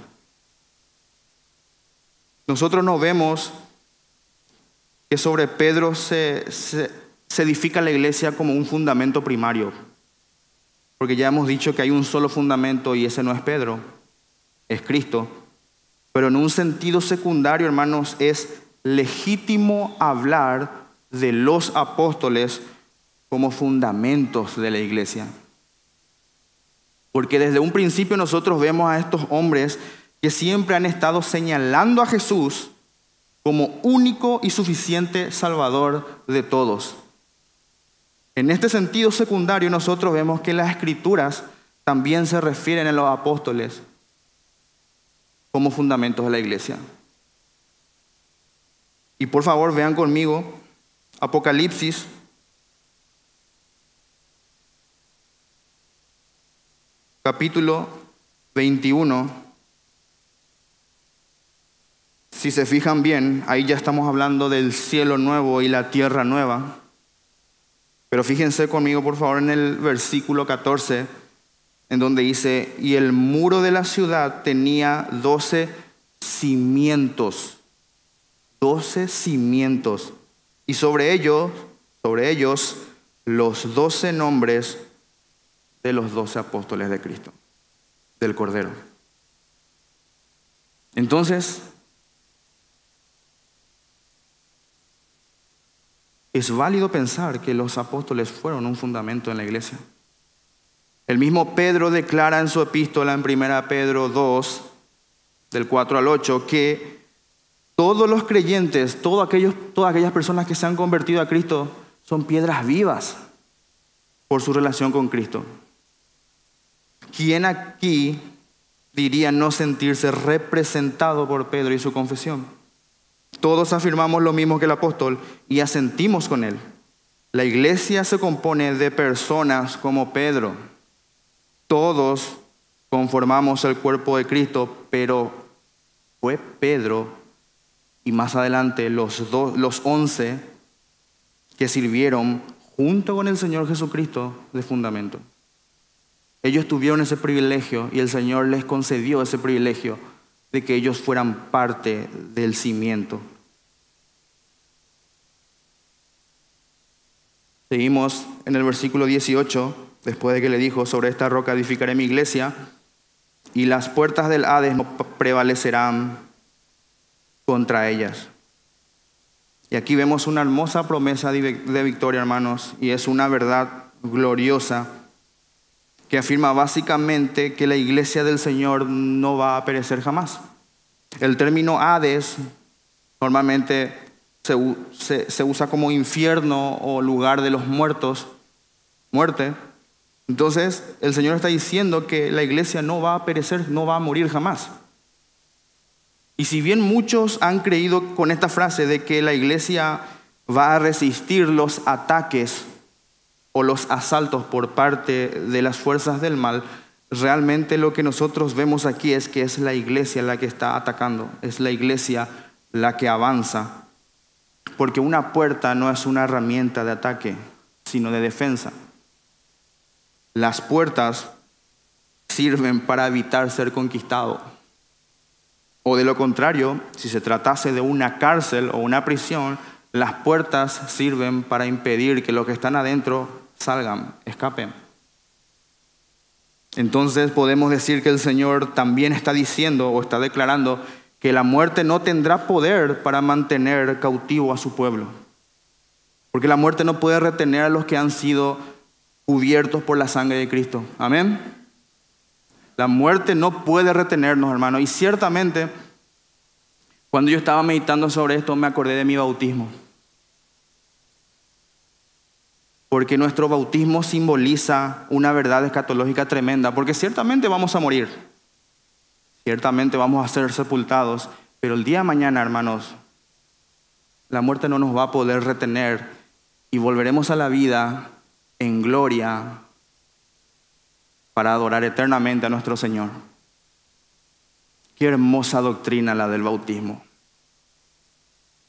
S1: Nosotros no vemos que sobre Pedro se, se, edifica la iglesia como un fundamento primario. Porque ya hemos dicho que hay un solo fundamento y ese no es Pedro, es Cristo. Pero en un sentido secundario, hermanos, es legítimo hablar de los apóstoles como fundamentos de la iglesia. Porque desde un principio nosotros vemos a estos hombres que siempre han estado señalando a Jesús como único y suficiente Salvador de todos. En este sentido secundario nosotros vemos que las escrituras también se refieren a los apóstoles como fundamentos de la iglesia. Y por favor vean conmigo Apocalipsis capítulo 21. Si se fijan bien, ahí ya estamos hablando del cielo nuevo y la tierra nueva. Pero fíjense conmigo, por favor, en el versículo 14, en donde dice, y el muro de la ciudad tenía doce cimientos, doce cimientos, y sobre ellos, sobre ellos, los doce nombres de los doce apóstoles de Cristo, del Cordero. Entonces, es válido pensar que los apóstoles fueron un fundamento en la iglesia. El mismo Pedro declara en su epístola en 1 Pedro 2, del 4 al 8, que todos los creyentes, todos aquellos, todas aquellas personas que se han convertido a Cristo, son piedras vivas por su relación con Cristo. ¿Quién aquí diría no sentirse representado por Pedro y su confesión? Todos afirmamos lo mismo que el apóstol y asentimos con él. La iglesia se compone de personas como Pedro. Todos conformamos el cuerpo de Cristo, pero fue Pedro y más adelante los, dos, los once que sirvieron junto con el Señor Jesucristo de fundamento. Ellos tuvieron ese privilegio y el Señor les concedió ese privilegio de que ellos fueran parte del cimiento. Seguimos en el versículo 18, después de que le dijo, sobre esta roca edificaré mi iglesia, y las puertas del Hades no prevalecerán contra ellas. Y aquí vemos una hermosa promesa de victoria, hermanos, y es una verdad gloriosa que afirma básicamente que la iglesia del Señor no va a perecer jamás. El término Hades normalmente se, se, usa como infierno o lugar de los muertos, muerte. Entonces el Señor está diciendo que la iglesia no va a perecer, no va a morir jamás. Y si bien muchos han creído con esta frase de que la iglesia va a resistir los ataques o los asaltos por parte de las fuerzas del mal, realmente lo que nosotros vemos aquí es que es la iglesia la que está atacando, es la iglesia la que avanza, porque una puerta no es una herramienta de ataque, sino de defensa. Las puertas sirven para evitar ser conquistado. O de lo contrario, si se tratase de una cárcel o una prisión, las puertas sirven para impedir que los que están adentro salgan, escapen. Entonces podemos decir que el Señor también está diciendo o está declarando que la muerte no tendrá poder para mantener cautivo a su pueblo. Porque la muerte no puede retener a los que han sido cubiertos por la sangre de Cristo. Amén. La muerte no puede retenernos, hermano. Y ciertamente, Cuando yo estaba meditando sobre esto me acordé de mi bautismo. Porque nuestro bautismo simboliza una verdad escatológica tremenda, porque ciertamente vamos a morir, ciertamente vamos a ser sepultados, pero el día de mañana, hermanos, la muerte no nos va a poder retener y volveremos a la vida en gloria para adorar eternamente a nuestro Señor. Qué hermosa doctrina la del bautismo.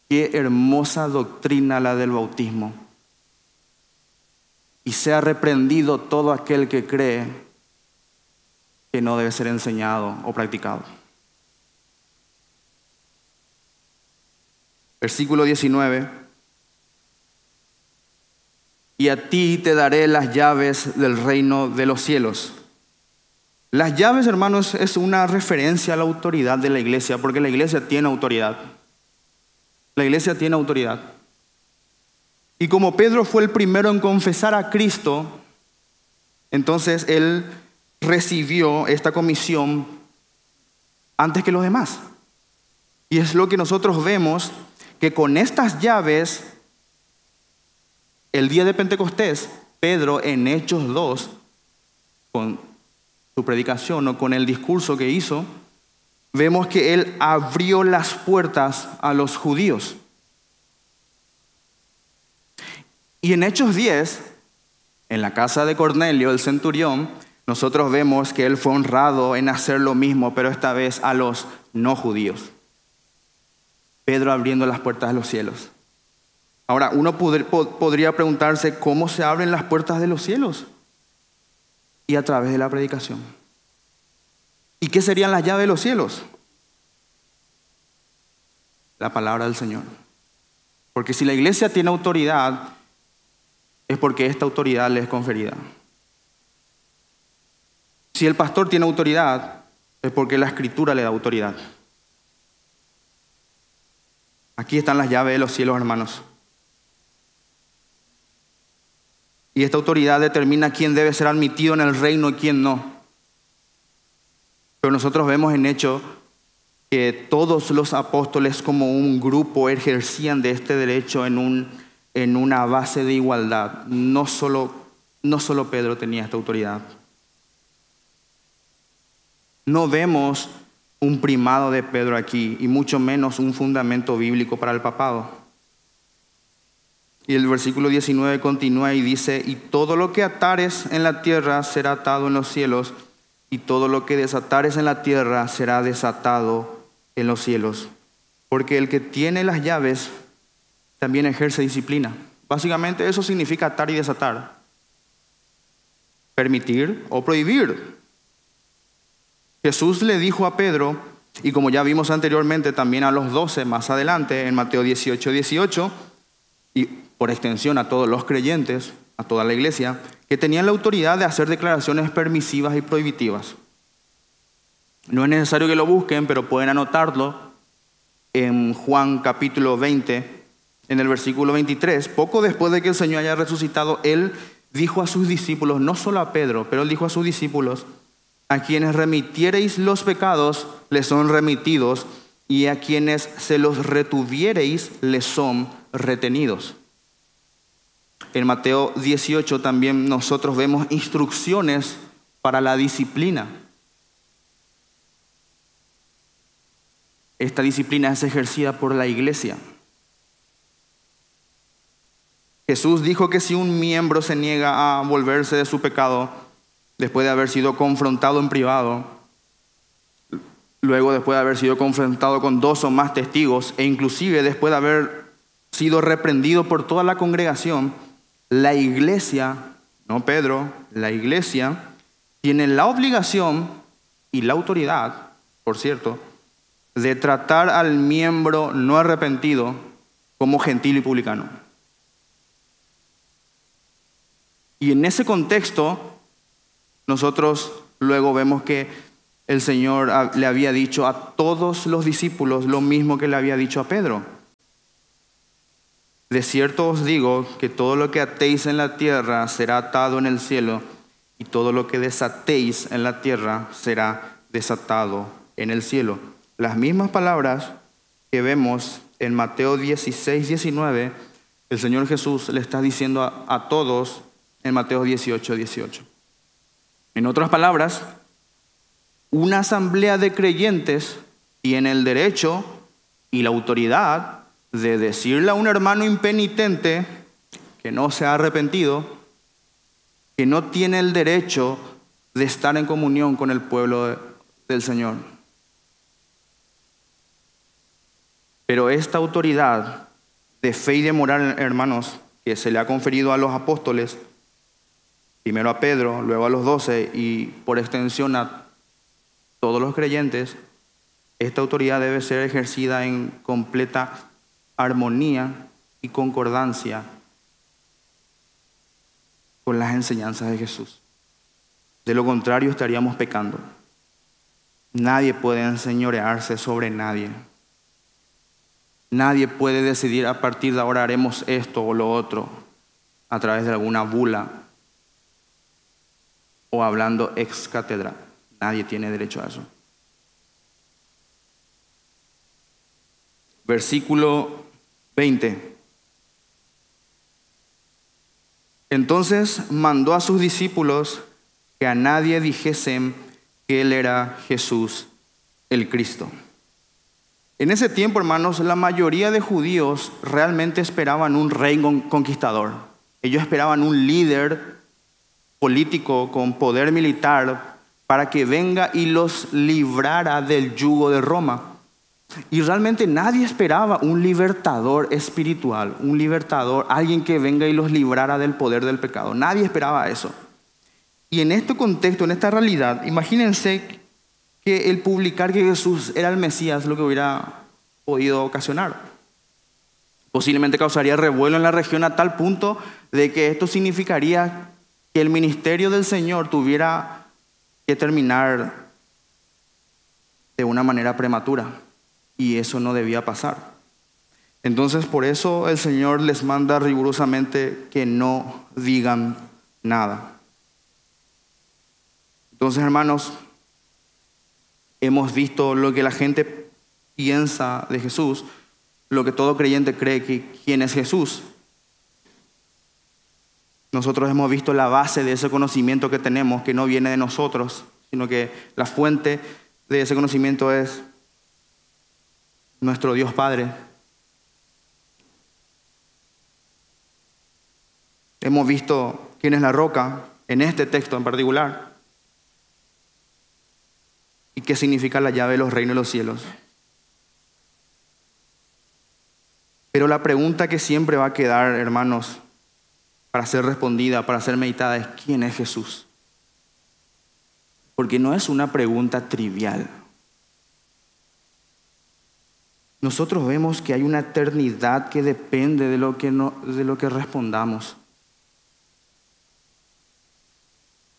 S1: Qué hermosa doctrina la del bautismo. Y sea reprendido todo aquel que cree que no debe ser enseñado o practicado. Versículo 19. Y a ti te daré las llaves del reino de los cielos. Las llaves, hermanos, es una referencia a la autoridad de la iglesia, porque la iglesia tiene autoridad. La iglesia tiene autoridad. Y como Pedro fue el primero en confesar a Cristo, entonces él recibió esta comisión antes que los demás. Y es lo que nosotros vemos, que con estas llaves, el día de Pentecostés, Pedro en Hechos 2, con su predicación o con el discurso que hizo, vemos que él abrió las puertas a los judíos. Y en Hechos 10, en la casa de Cornelio, el centurión, nosotros vemos que él fue honrado en hacer lo mismo, pero esta vez a los no judíos. Pedro abriendo las puertas de los cielos. Ahora, uno podría preguntarse, ¿cómo se abren las puertas de los cielos? y a través de la predicación. ¿Y qué serían las llaves de los cielos? La palabra del Señor. Porque si la iglesia tiene autoridad, es porque esta autoridad le es conferida. Si el pastor tiene autoridad, es porque la escritura le da autoridad. Aquí están las llaves de los cielos, hermanos. Y esta autoridad determina quién debe ser admitido en el reino y quién no. Pero nosotros vemos en hecho que todos los apóstoles como un grupo ejercían de este derecho en, un, en una base de igualdad. No solo, no solo Pedro tenía esta autoridad. No vemos un primado de Pedro aquí y mucho menos un fundamento bíblico para el papado. Y el versículo 19 continúa y dice, y todo lo que atares en la tierra será atado en los cielos, y todo lo que desatares en la tierra será desatado en los cielos. Porque el que tiene las llaves también ejerce disciplina. Básicamente eso significa atar y desatar. Permitir o prohibir. Jesús le dijo a Pedro, y como ya vimos anteriormente también a los doce más adelante en Mateo 18, 18, y por extensión a todos los creyentes, a toda la iglesia, que tenían la autoridad de hacer declaraciones permisivas y prohibitivas. No es necesario que lo busquen, pero pueden anotarlo en Juan capítulo 20, en el versículo 23. Poco después de que el Señor haya resucitado, Él dijo a sus discípulos, no solo a Pedro, pero Él dijo a sus discípulos, a quienes remitiereis los pecados, les son remitidos, y a quienes se los retuviereis, les son retenidos. En Mateo 18 también nosotros vemos instrucciones para la disciplina. Esta disciplina es ejercida por la iglesia. Jesús dijo que si un miembro se niega a volverse de su pecado después de haber sido confrontado en privado, luego después de haber sido confrontado con dos o más testigos e inclusive después de haber sido reprendido por toda la congregación, la iglesia, no Pedro, la iglesia tiene la obligación y la autoridad, por cierto, de tratar al miembro no arrepentido como gentil y publicano. Y en ese contexto, nosotros luego vemos que el Señor le había dicho a todos los discípulos lo mismo que le había dicho a Pedro. De cierto os digo que todo lo que atéis en la tierra será atado en el cielo, y todo lo que desatéis en la tierra será desatado en el cielo. Las mismas palabras que vemos en Mateo 16, 19, el Señor Jesús le está diciendo a, a todos en Mateo 18, 18. En otras palabras, una asamblea de creyentes tiene el derecho y la autoridad de decirle a un hermano impenitente que no se ha arrepentido, que no tiene el derecho de estar en comunión con el pueblo del Señor. Pero esta autoridad de fe y de moral, hermanos, que se le ha conferido a los apóstoles, primero a Pedro, luego a los doce y por extensión a todos los creyentes, esta autoridad debe ser ejercida en completa armonía y concordancia con las enseñanzas de Jesús. De lo contrario estaríamos pecando. Nadie puede enseñorearse sobre nadie. Nadie puede decidir a partir de ahora haremos esto o lo otro a través de alguna bula o hablando ex cátedra. Nadie tiene derecho a eso. Versículo 20. Entonces mandó a sus discípulos que a nadie dijesen que él era Jesús el Cristo. En ese tiempo, hermanos, la mayoría de judíos realmente esperaban un rey conquistador. Ellos esperaban un líder político con poder militar para que venga y los librara del yugo de Roma. Y realmente nadie esperaba un libertador espiritual, un libertador, alguien que venga y los librara del poder del pecado. Nadie esperaba eso. Y en este contexto, en esta realidad, imagínense que el publicar que Jesús era el Mesías lo que hubiera podido ocasionar. Posiblemente causaría revuelo en la región a tal punto de que esto significaría que el ministerio del Señor tuviera que terminar de una manera prematura y eso no debía pasar. Entonces por eso el Señor les manda rigurosamente que no digan nada. Entonces hermanos, hemos visto lo que la gente piensa de Jesús, lo que todo creyente cree que quién es Jesús. Nosotros hemos visto la base de ese conocimiento que tenemos, que no viene de nosotros, sino que la fuente de ese conocimiento es nuestro Dios Padre. Hemos visto quién es la roca en este texto en particular y qué significa la llave de los reinos de los cielos. Pero la pregunta que siempre va a quedar, hermanos, para ser respondida, para ser meditada, es ¿quién es Jesús? Porque no es una pregunta trivial. Nosotros vemos que hay una eternidad que depende de lo que, de lo que respondamos.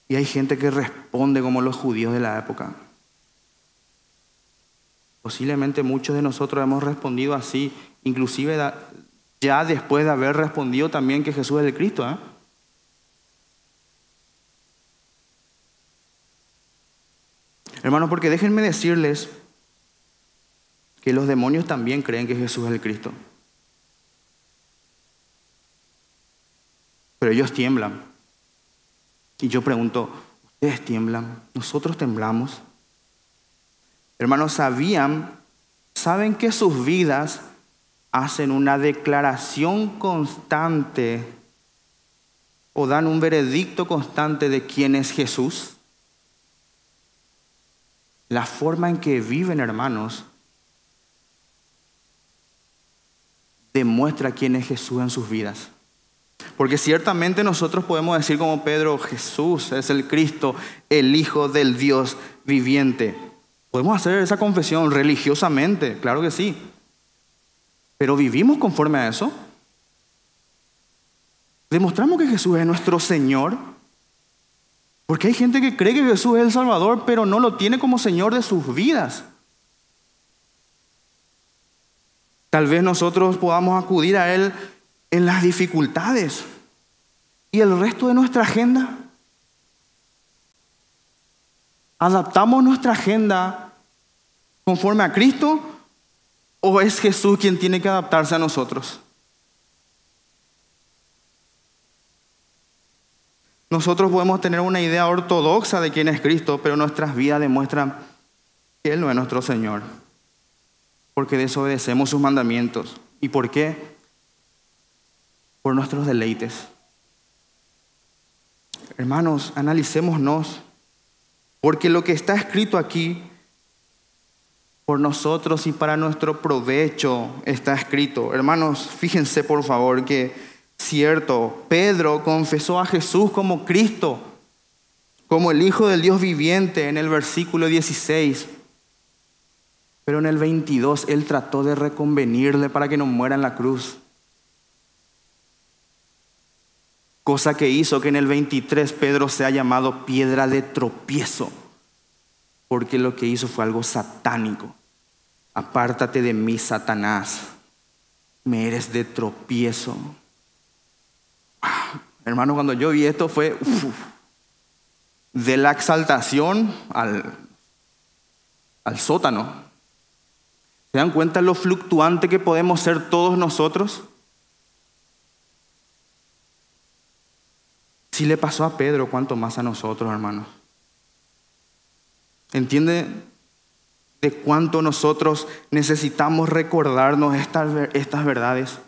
S1: Y hay gente que responde como los judíos de la época. Posiblemente muchos de nosotros hemos respondido así, inclusive ya después de haber respondido también que Jesús es el Cristo. ¿eh? Hermanos, porque déjenme decirles que los demonios también creen que Jesús es el Cristo. Pero ellos tiemblan. Y yo pregunto, ¿ustedes tiemblan? ¿Nosotros temblamos? Hermanos, sabían, saben que sus vidas hacen una declaración constante o dan un veredicto constante de quién es Jesús. La forma en que viven, hermanos, demuestra quién es Jesús en sus vidas. Porque ciertamente nosotros podemos decir como Pedro, Jesús es el Cristo, el Hijo del Dios viviente. Podemos hacer esa confesión religiosamente, claro que sí. Pero vivimos conforme a eso. Demostramos que Jesús es nuestro Señor. Porque hay gente que cree que Jesús es el Salvador, pero no lo tiene como Señor de sus vidas. Tal vez nosotros podamos acudir a Él en las dificultades y el resto de nuestra agenda. ¿Adaptamos nuestra agenda conforme a Cristo ¿O es Jesús quien tiene que adaptarse a nosotros? Nosotros podemos tener una idea ortodoxa de quién es Cristo, pero nuestras vidas demuestran que Él no es nuestro Señor, porque desobedecemos sus mandamientos. ¿Y por qué? Por nuestros deleites. Hermanos, analicémonos, porque lo que está escrito aquí, por nosotros y para nuestro provecho está escrito. Hermanos, fíjense por favor que cierto, Pedro confesó a Jesús como Cristo, como el Hijo del Dios viviente en el versículo 16. Pero en el 22 él trató de reconvenirle para que no muera en la cruz. Cosa que hizo que en el 23 Pedro sea llamado piedra de tropiezo, porque lo que hizo fue algo satánico. Apártate de mí, Satanás, me eres de tropiezo. Hermano, cuando yo vi esto fue de la exaltación al, al sótano. ¿Se dan cuenta lo fluctuante que podemos ser todos nosotros? Si le pasó a Pedro, ¿cuánto más a nosotros, hermanos? ¿Entiende de cuánto nosotros necesitamos recordarnos estas, estas verdades?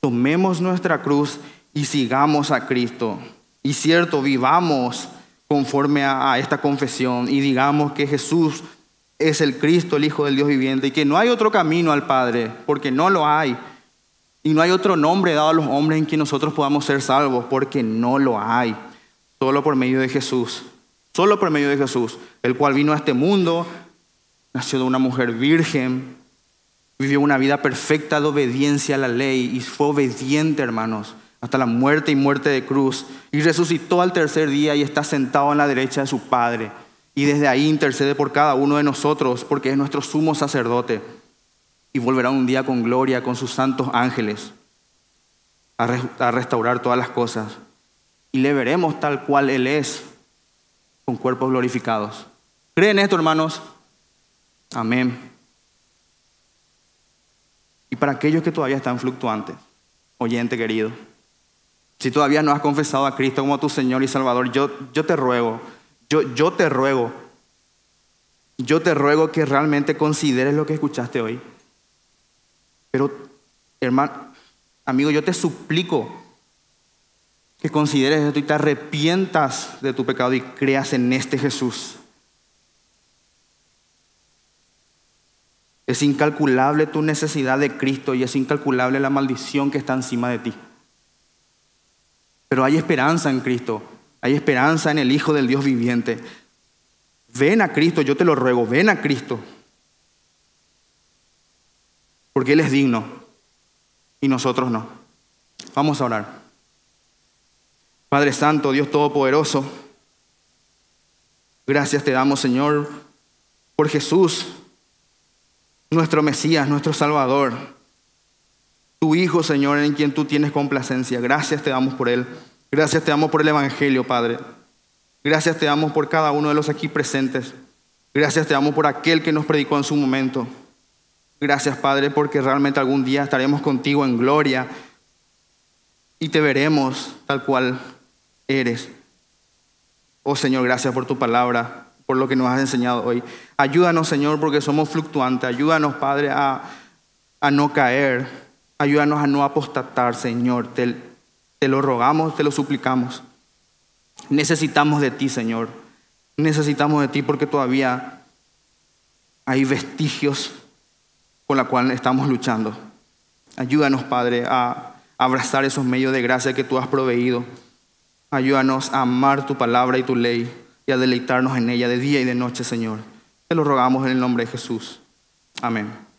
S1: Tomemos nuestra cruz y sigamos a Cristo. Y cierto, vivamos conforme a, a esta confesión y digamos que Jesús es el Cristo, el Hijo del Dios viviente, y que no hay otro camino al Padre, porque no lo hay. Y no hay otro nombre dado a los hombres en que nosotros podamos ser salvos, porque no lo hay. Solo por medio de Jesús. Solo por medio de Jesús, el cual vino a este mundo, nació de una mujer virgen, vivió una vida perfecta de obediencia a la ley y fue obediente, hermanos, hasta la muerte y muerte de cruz. Y resucitó al tercer día y está sentado a la derecha de su Padre. Y desde ahí intercede por cada uno de nosotros, porque es nuestro sumo sacerdote y volverá un día con gloria con sus santos ángeles a, restaurar todas las cosas. Y le veremos tal cual Él es, con cuerpos glorificados. ¿Creen esto, hermanos? Amén. Y para aquellos que todavía están fluctuantes, oyente querido, si todavía no has confesado a Cristo como tu Señor y Salvador, yo, yo te ruego, yo, yo te ruego, yo te ruego que realmente consideres lo que escuchaste hoy. Pero, hermano, amigo, yo te suplico que consideres esto y te arrepientas de tu pecado y creas en este Jesús. Es incalculable tu necesidad de Cristo y es incalculable la maldición que está encima de ti. Pero hay esperanza en Cristo, hay esperanza en el Hijo del Dios viviente. Ven a Cristo, yo te lo ruego, ven a Cristo porque Él es digno y nosotros no. Vamos a orar. Padre Santo, Dios Todopoderoso, gracias te damos, Señor, por Jesús, nuestro Mesías, nuestro Salvador, tu Hijo, Señor, en quien tú tienes complacencia. Gracias te damos por Él. Gracias te damos por el Evangelio, Padre. Gracias te damos por cada uno de los aquí presentes. Gracias te damos por aquel que nos predicó en su momento. Gracias, Padre, porque realmente algún día estaremos contigo en gloria y te veremos tal cual eres. Oh Señor, gracias por tu palabra, por lo que nos has enseñado hoy. Ayúdanos, Señor, porque somos fluctuantes. Ayúdanos, Padre, a, a no caer. Ayúdanos a no apostatar, Señor. Te lo rogamos, te lo suplicamos. Necesitamos de ti, Señor. Necesitamos de ti porque todavía hay vestigios con la cual estamos luchando. Ayúdanos, Padre, a abrazar esos medios de gracia que tú has proveído. Ayúdanos a amar tu palabra y tu ley y a deleitarnos en ella de día y de noche, Señor. Te lo rogamos en el nombre de Jesús. Amén.